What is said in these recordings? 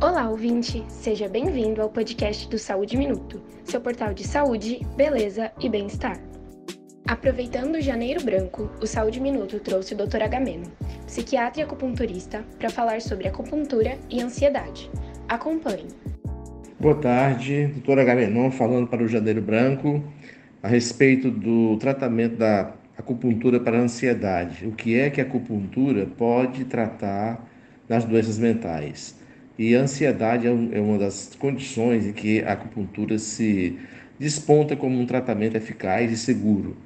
Olá, ouvinte! Seja bem-vindo ao podcast do Saúde Minuto, seu portal de saúde, beleza e bem-estar. Aproveitando o Janeiro Branco, o Saúde Minuto trouxe o Dr. Agamemnon, psiquiatra e acupunturista, para falar sobre acupuntura e ansiedade. Acompanhe. Boa tarde, doutora Agamenon falando para o Janeiro Branco a respeito do tratamento da acupuntura para a ansiedade. O que é que a acupuntura pode tratar nas doenças mentais? E a ansiedade é, é uma das condições em que a acupuntura se desponta como um tratamento eficaz e seguro.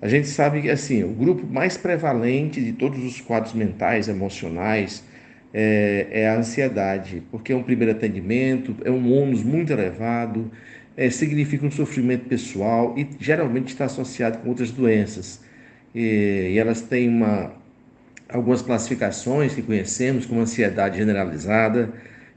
A gente sabe que assim, o grupo mais prevalente de todos os quadros mentais, emocionais, é, é, a ansiedade, porque é um primeiro atendimento, é um ônus muito elevado, é, significa um sofrimento pessoal e geralmente está associado com outras doenças. E, e elas têm uma, algumas classificações que conhecemos, como ansiedade generalizada,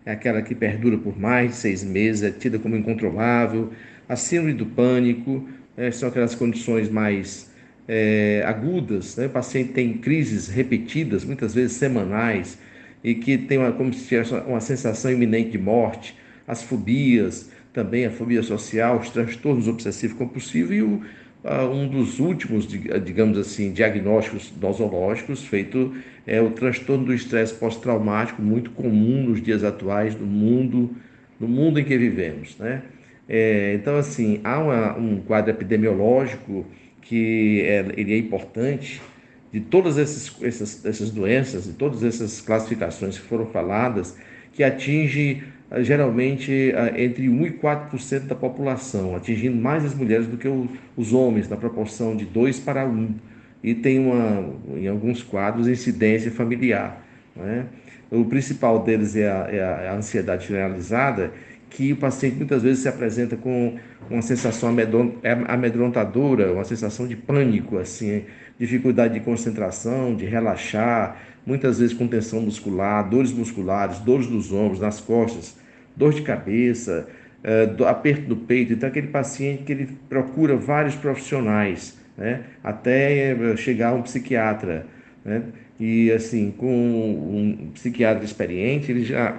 é aquela que perdura por mais de seis meses, é tida como incontrolável. A síndrome do pânico é, são aquelas condições mais é, agudas, né? o paciente tem crises repetidas, muitas vezes semanais, e que tem uma, como se tivesse uma sensação iminente de morte, as fobias, também a fobia social, os transtornos obsessivos compulsivos e o, um dos últimos, digamos assim, diagnósticos nosológicos feito é o transtorno do estresse pós-traumático, muito comum nos dias atuais no mundo, no mundo em que vivemos, né? É, então, assim, há uma, um quadro epidemiológico que é, ele é importante de todas esses, essas, essas doenças, de todas essas classificações que foram faladas, que atinge geralmente ah, entre 1 e 4% da população, atingindo mais as mulheres do que os homens, na proporção de 2 para 1. E tem, uma, em alguns quadros, incidência familiar. Né? O principal deles é a, é a ansiedade generalizada, que o paciente muitas vezes se apresenta com uma sensação amedrontadora, uma sensação de pânico, assim, dificuldade de concentração, de relaxar, muitas vezes com tensão muscular, dores musculares, dores nos ombros, nas costas, dor de cabeça, é, aperto do peito. Então, aquele paciente que ele procura vários profissionais, né, até é, chegar um psiquiatra, né, e assim, com um psiquiatra experiente, ele já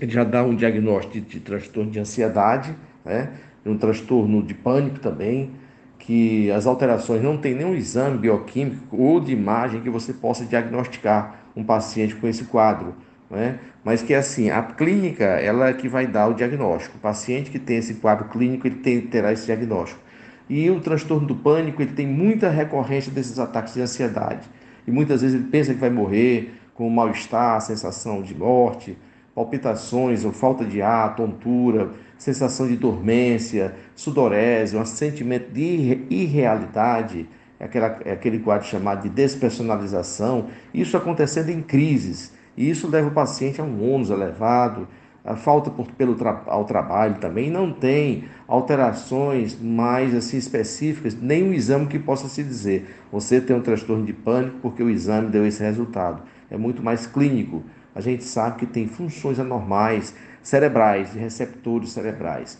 ele já dá um diagnóstico de, de transtorno de ansiedade, né? um transtorno de pânico também, que as alterações não tem nenhum exame bioquímico ou de imagem que você possa diagnosticar um paciente com esse quadro, né? Mas que assim, a clínica ela é que vai dar o diagnóstico. O paciente que tem esse quadro clínico, ele tem, terá esse diagnóstico. E o transtorno do pânico, ele tem muita recorrência desses ataques de ansiedade. E muitas vezes ele pensa que vai morrer com mal-estar, sensação de morte, palpitações ou falta de ar, tontura, sensação de dormência, sudorese, um sentimento de irrealidade, é aquela, é aquele quadro chamado de despersonalização, isso acontecendo em crises. E isso leva o paciente a um ônus elevado, a falta por, pelo ao trabalho também, não tem alterações mais assim específicas, nem um exame que possa se dizer, você tem um transtorno de pânico porque o exame deu esse resultado. É muito mais clínico a gente sabe que tem funções anormais cerebrais, de receptores cerebrais.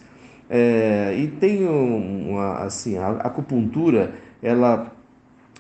É, e tem uma, assim, a acupuntura, ela,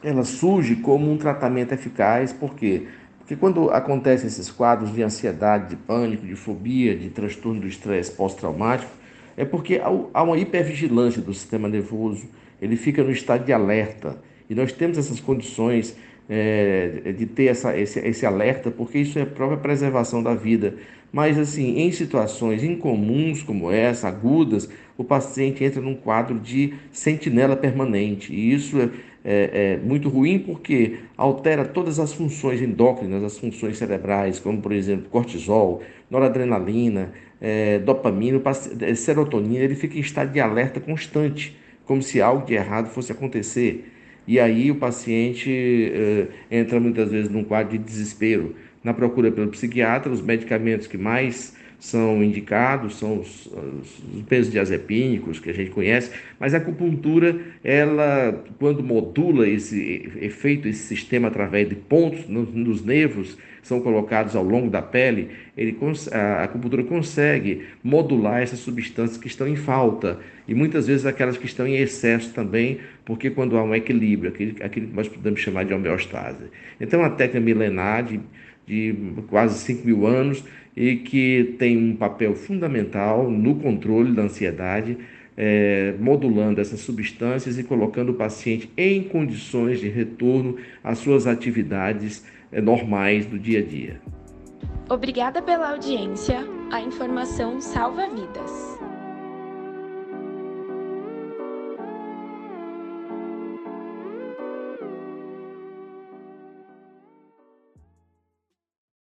ela surge como um tratamento eficaz, por quê? Porque quando acontecem esses quadros de ansiedade, de pânico, de fobia, de transtorno do estresse pós-traumático, é porque há uma hipervigilância do sistema nervoso, ele fica no estado de alerta. E nós temos essas condições é, de ter essa, esse, esse alerta, porque isso é a própria preservação da vida. Mas, assim, em situações incomuns como essa, agudas, o paciente entra num quadro de sentinela permanente. E isso é, é, é, muito ruim porque altera todas as funções endócrinas, as funções cerebrais, como, por exemplo, cortisol, noradrenalina, é, dopamina, é, serotonina. Ele fica em estado de alerta constante, como se algo de errado fosse acontecer. E aí o paciente eh, entra muitas vezes num quadro de desespero. Na procura pelo psiquiatra, os medicamentos que mais são indicados são os, os benzodiazepínicos que a gente conhece, mas a acupuntura, ela, quando modula esse efeito, esse sistema através de pontos nos, nos nervos, são colocados ao longo da pele, ele, a acupuntura consegue modular essas substâncias que estão em falta e muitas vezes aquelas que estão em excesso também, porque quando há um equilíbrio, aquilo, aquilo que nós podemos chamar de homeostase. Então, uma técnica milenar de, de quase 5 mil anos e que tem um papel fundamental no controle da ansiedade, é, modulando essas substâncias e colocando o paciente em condições de retorno às suas atividades é, normais do dia a dia. Obrigada pela audiência. A informação salva vidas.